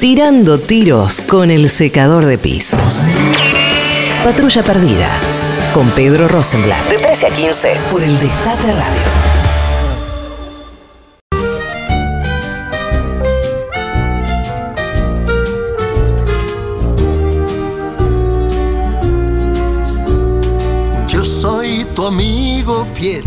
Tirando tiros con el secador de pisos. Patrulla Perdida. Con Pedro Rosenblatt. De 13 a 15 por el Destape Radio. Yo soy tu amigo fiel.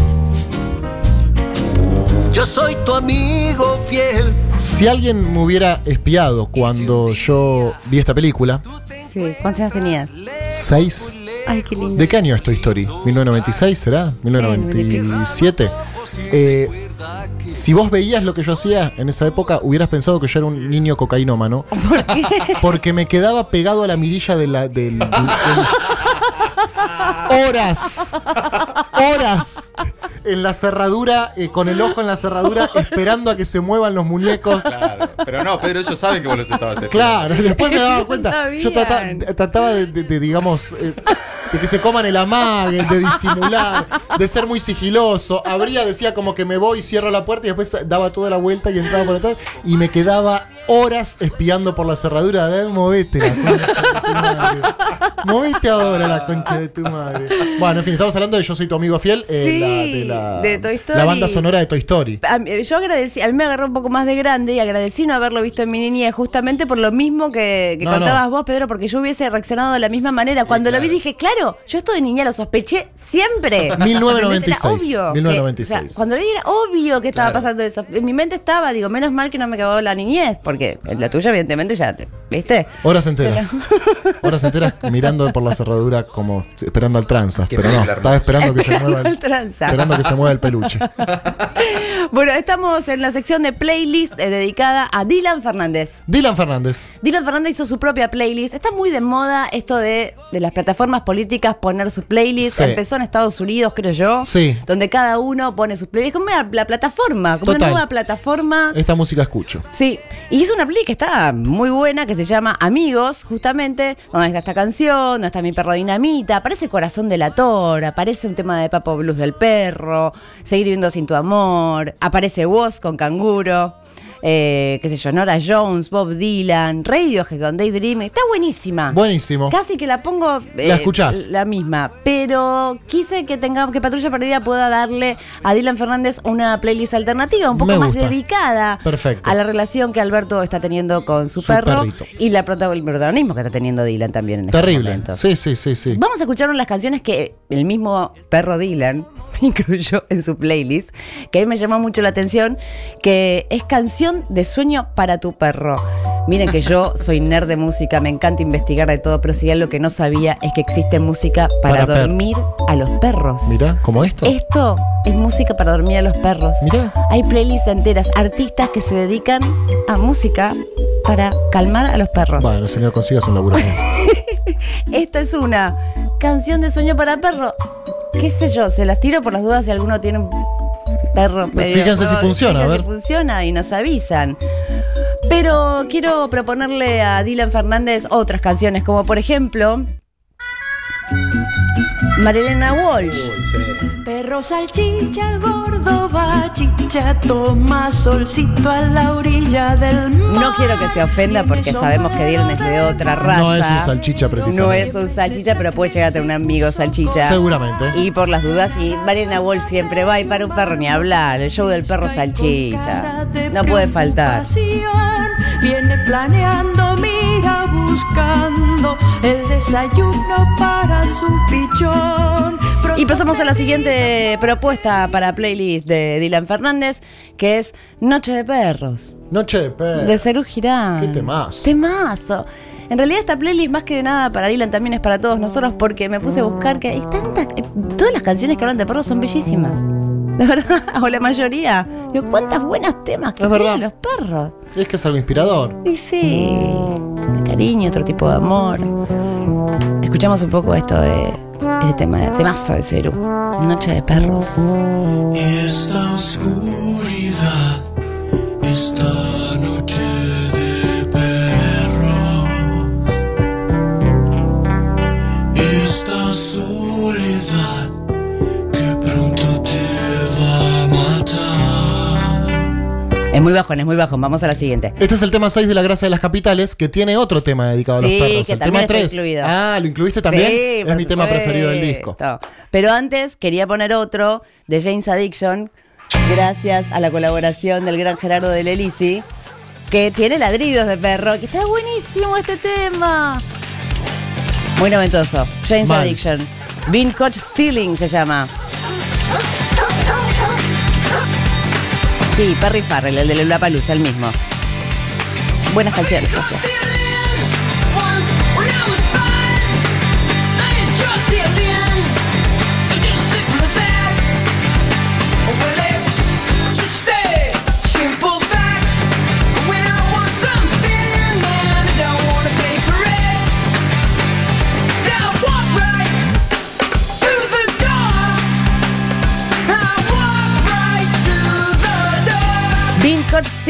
Yo soy tu amigo fiel. Si alguien me hubiera espiado cuando yo vi esta película, Sí, ¿cuántos años tenías? ¿seis? Ay, qué lindo. ¿De qué año es Toy Story? ¿1996 será? ¿1997? Eh, si vos veías lo que yo hacía en esa época, hubieras pensado que yo era un niño cocainómano. ¿Por qué? Porque me quedaba pegado a la mirilla de la, del, del- del- horas, horas en la cerradura, eh, con el ojo en la cerradura, esperando a que se muevan los muñecos. Claro, pero no, Pedro, ellos saben que vos los estabas haciendo. Claro, después me daba cuenta. Yo trataba de, de- de, digamos, eh, de que se coman el amague, de disimular, de ser muy sigiloso. Abría, decía como que me voy, cierro la puerta y después daba toda la vuelta y entraba por atrás. Y me quedaba horas espiando por la cerradura. De, movete la concha de tu madre. Movete ahora la concha de tu madre. Bueno, en fin, estamos hablando de Yo soy tu amigo fiel, eh, Sí, la, de, la, de Toy Story. la banda sonora de Toy Story. A mí- yo agradecí, a mí me agarró un poco más de grande y agradecí no haberlo visto en mi niñez, justamente por lo mismo que, que No, contabas no. vos, Pedro, porque yo hubiese reaccionado de la misma manera. Cuando lo vi dije, claro, yo esto de niña lo sospeché siempre. 1996, Era obvio. que- 1996. o sea, cuando vi era obvio que estaba Claro. pasando eso. En mi mente estaba, digo, menos mal que no me acabó la niñez, porque en la tuya evidentemente ya te, ¿viste? Horas enteras. Horas enteras mirando por la cerradura como esperando al tranza. Qué Pero no, estaba esperando que se mueva el, tranza. esperando que se mueva el peluche. Bueno, estamos en la sección de playlist eh, dedicada a Dylan Fernández. Dylan Fernández. Dylan Fernández hizo su propia playlist. Está muy de moda esto de, de las plataformas políticas poner su playlist. Sí. Empezó en Estados Unidos, creo yo. Sí. Donde cada uno pone su playlist. Como la, la plataforma, como Total. una nueva plataforma. Esta música escucho. Sí, y hizo una playlist que está muy buena, que se llama Amigos, justamente, donde está esta canción, donde está mi perro Dinamita, aparece Corazón de la Tora, aparece un tema de Papo Blues del Perro, Seguir viviendo sin tu amor, aparece Woz con Canguro, eh, qué sé yo, Nora Jones, Bob Dylan, Radiohead con Daydreaming, está buenísima. Buenísimo. Casi que la pongo eh, ¿La escuchás? la misma, pero quise que tengamos que Patrulla Perdida pueda darle a Dylan Fernández una playlist alternativa, un poco más dedicada Perfecto. a la relación que Alberto está teniendo con su, Su perro perrito. y la el protagonismo que está teniendo Dylan también en estos Terrible. momentos. Sí, sí, sí, sí. Vamos a escuchar unas canciones que el mismo perro Dylan incluyó en su playlist, que a mí me llamó mucho la atención, que es canción de sueño para tu perro. Miren que yo soy nerd de música, me encanta investigar de todo, pero si algo que no sabía es que existe música para, dormir a los perros. Mirá, como esto. Esto es música para dormir a los perros. Mirá. Hay playlists enteras, artistas que se dedican a música para calmar a los perros. Bueno, señor, consigas un laburo. Esta es una canción de sueño para perro. ¿Qué sé yo? Se las tiro por las dudas si alguno tiene un perro. medio- Fíjense si funciona, a ver. si funciona y nos avisan. Pero quiero proponerle a Dylan Fernández otras canciones, como por ejemplo. Marilena Walsh. Perro salchicha, gordo bachicha, toma solcito a la orilla del mar. No quiero que se ofenda porque sabemos que Dylan es de otra raza. No es un salchicha, precisamente. No es un salchicha, pero puede llegar a tener un amigo salchicha. Seguramente. Y por las dudas, y Mariana Wall siempre va y para un perro ni hablar. El show del perro salchicha. No puede faltar. Viene planeando, mira buscando el desayuno para su pichón. Y pasamos a la siguiente propuesta para playlist de Dylan Fernández, que es Noche de Perros, Noche de perro. de Cerú Girán. Qué temazo. Temazo. En realidad esta playlist más que de nada para Dylan también es para todos nosotros porque me puse a buscar que hay tantas... eh, Todas las canciones que hablan de perros son bellísimas. De verdad, o la mayoría. Digo, cuántas buenos temas que tienen los perros. Es que es algo inspirador. Y sí, de cariño, otro tipo de amor. Escuchamos un poco esto de este tema, temazo de Cerú. Noche de perros. Esta oscuridad, esta noche de perros, esta soledad Es muy bajón, es muy bajón. Vamos a la siguiente. Este es el tema 6 de la grasa de las capitales, que tiene otro tema dedicado a los perros. que el también tema está 3. incluido. Ah, ¿lo incluiste también? Sí, es mi tema preferido del disco. Pero antes quería poner otro de James Addiction, gracias a la colaboración del gran Gerardo de Lelisi, que tiene ladridos de perro, que está buenísimo este tema. Muy noventoso. James Mal. Addiction. Bean Coach Stealing se llama. Sí, Perry Farrell, el de La Palusa, el mismo. Buenas canciones. gracias.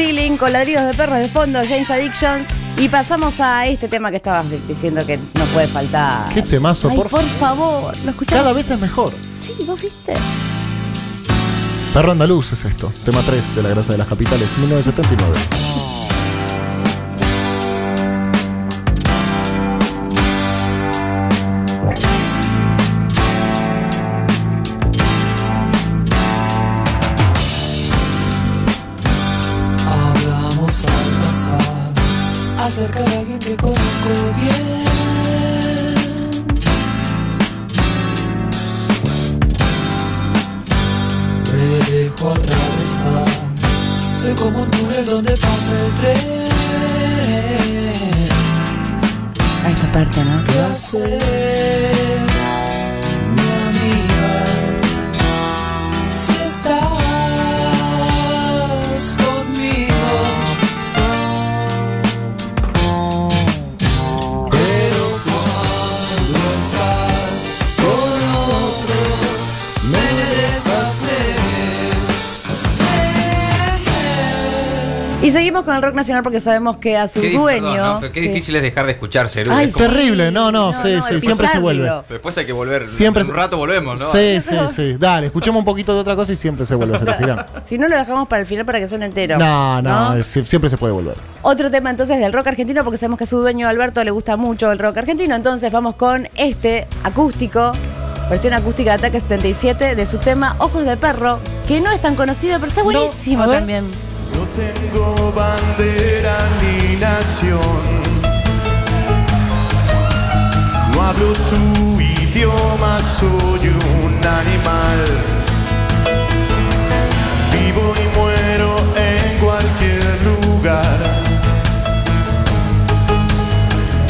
Stealing con ladridos de perros de fondo, James Addictions. Y pasamos a este tema que estabas diciendo que no puede faltar. Qué temazo, Ay, por por favor. ¿Lo escuchamos? Cada vez es mejor. Sí, vos viste. Perro andaluz es esto. Tema 3 de la grasa de las capitales, 1979. Acerca de alguien que conozco bien. Me dejo atravesar, sé como un túnel donde pasa el tren. A esta parte, ¿no? ¿Qué haces, nacional porque sabemos que a su Qué, dueño. perdón, qué Sí. difícil es dejar de escuchar Cerú. Ay, Es como- Terrible, no, no, sí, sí, el siempre se vuelve. Después hay que volver. Siempre un rato volvemos, ¿no? Sí, sí, sí. Dale, escuchemos un poquito de otra cosa y siempre se vuelve a hacer. Si no lo dejamos para el final para que suene entero. No, no, es- siempre se puede volver. Otro tema entonces del rock argentino, porque sabemos que a su dueño Alberto le gusta mucho el rock argentino. Entonces vamos con este acústico, versión acústica de Ataque 77 de su tema Ojos de Perro, que no es tan conocido, pero está buenísimo también. No tengo bandera ni nación. No hablo tu idioma, soy un animal. Vivo y muero en cualquier lugar.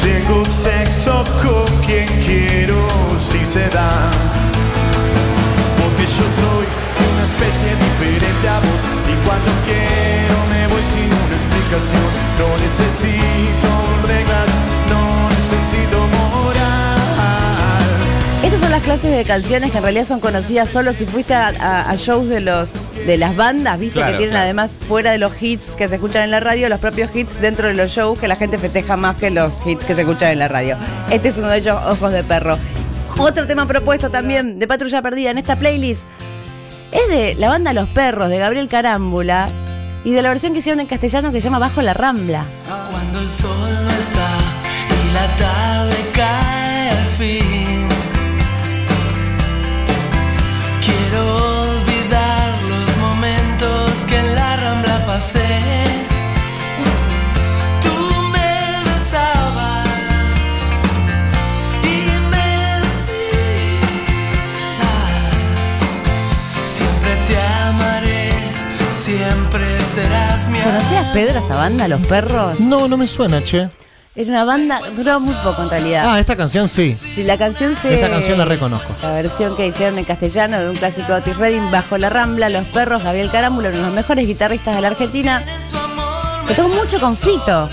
Tengo sexo con quien quiero si se da. Cuando quiero me voy sin una explicación No necesito reglas, no necesito moral Estas son las clases de canciones que en realidad son conocidas solo si fuiste a, a- a shows de los de las bandas, viste Claro, que tienen claro. además fuera de los hits que se escuchan en la radio, los propios hits dentro de los shows que la gente festeja más que los hits que se escuchan en la radio. Este es uno de ellos, Ojos de Perro. Otro tema propuesto también de Patrulla Perdida en esta playlist es de la banda Los Perros de Gabriel Carámbula y de la versión que hicieron en castellano que se llama Bajo la Rambla. Cuando el sol está y la tarde cae al fin. ¿Conocías Pedro esta banda, Los Perros? No, no me suena, che. Era una banda, duró muy poco en realidad. Ah, esta canción sí. Si la canción se. Esta canción la reconozco. La versión que hicieron en castellano de un clásico de Otis Redding, Bajo la Rambla, Los Perros, Gabriel Carámbula, uno de los mejores guitarristas de la Argentina, que tuvo mucho con Fito.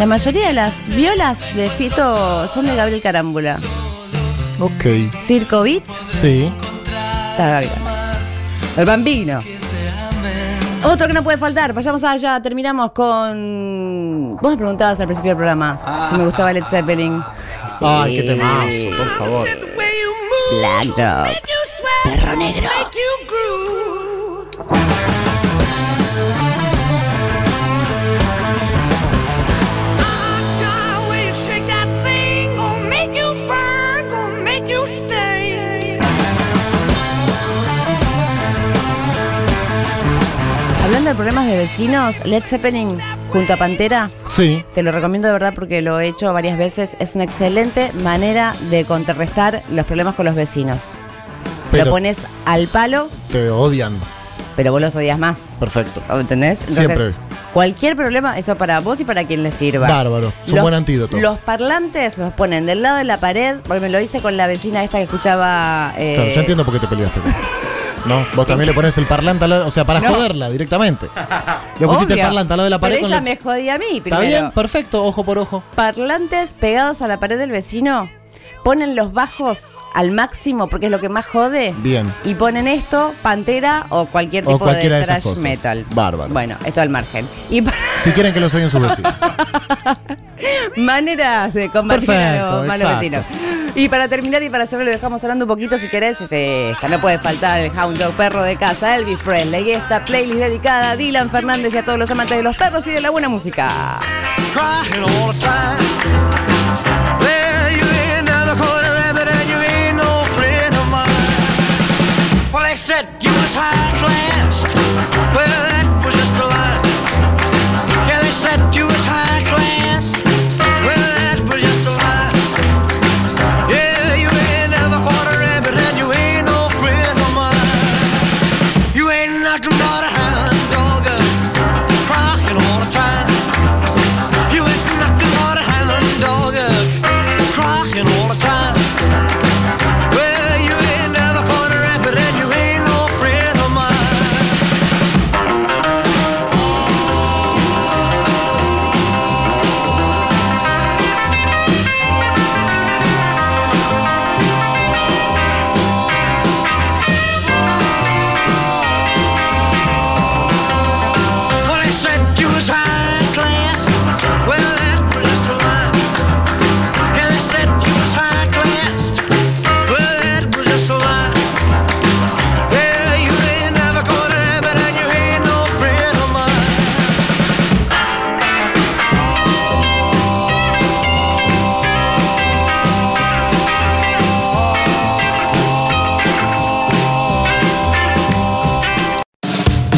La mayoría de las violas de Fito son de Gabriel Carámbula. Ok. Circo Beat, Sí. está Gabriel. El Bambino. Otro que no puede faltar, vayamos allá, terminamos con... Vos me preguntabas al principio del programa si me gustaba Led Zeppelin. Sí. Ay, qué temazo, por favor. Black Dog. Perro negro. Problemas de vecinos, Led Zeppelin junto a Pantera, Sí, te lo recomiendo de verdad porque lo he hecho varias veces. Es una excelente manera de contrarrestar los problemas con los vecinos. Pero- Lo pones al palo, te odian. pero vos los odias más. Perfecto. ¿Entendés? Siempre. Cualquier problema, eso para vos y para quien le sirva. Bárbaro. Es un Los- buen antídoto. Los parlantes los ponen del lado de la pared, porque me lo hice con la vecina esta que escuchaba. eh, Claro, ya entiendo por qué te peleaste. No, vos también le pones el parlante al lado, o sea, para No. joderla directamente. Le pusiste obvio. el parlante al lado de la pared Pero con ella el- me jodía a mí Está primero. bien, perfecto, ojo por ojo. Parlantes pegados a la pared del vecino, ponen los bajos al máximo porque es lo que más jode. Bien. Y ponen esto, pantera o cualquier O tipo cualquiera de de esas thrash cosas. metal. Bárbaro. Bueno, esto al margen. Y Si quieren que los oyen sus vecinos. maneras de combatir a los malos vecinos. Y para terminar y para hacerlo, lo dejamos hablando un poquito si querés. esta no puede faltar el Hound Dog perro de casa, Elvis Presley. Y esta playlist dedicada a Dylan Fernández y a todos los amantes de los perros y de la buena música. Rock and roll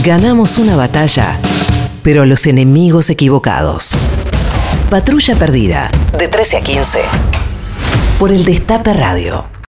Ganamos una batalla, pero los enemigos equivocados. Patrulla perdida, de 13 a 15. Por el Destape Radio.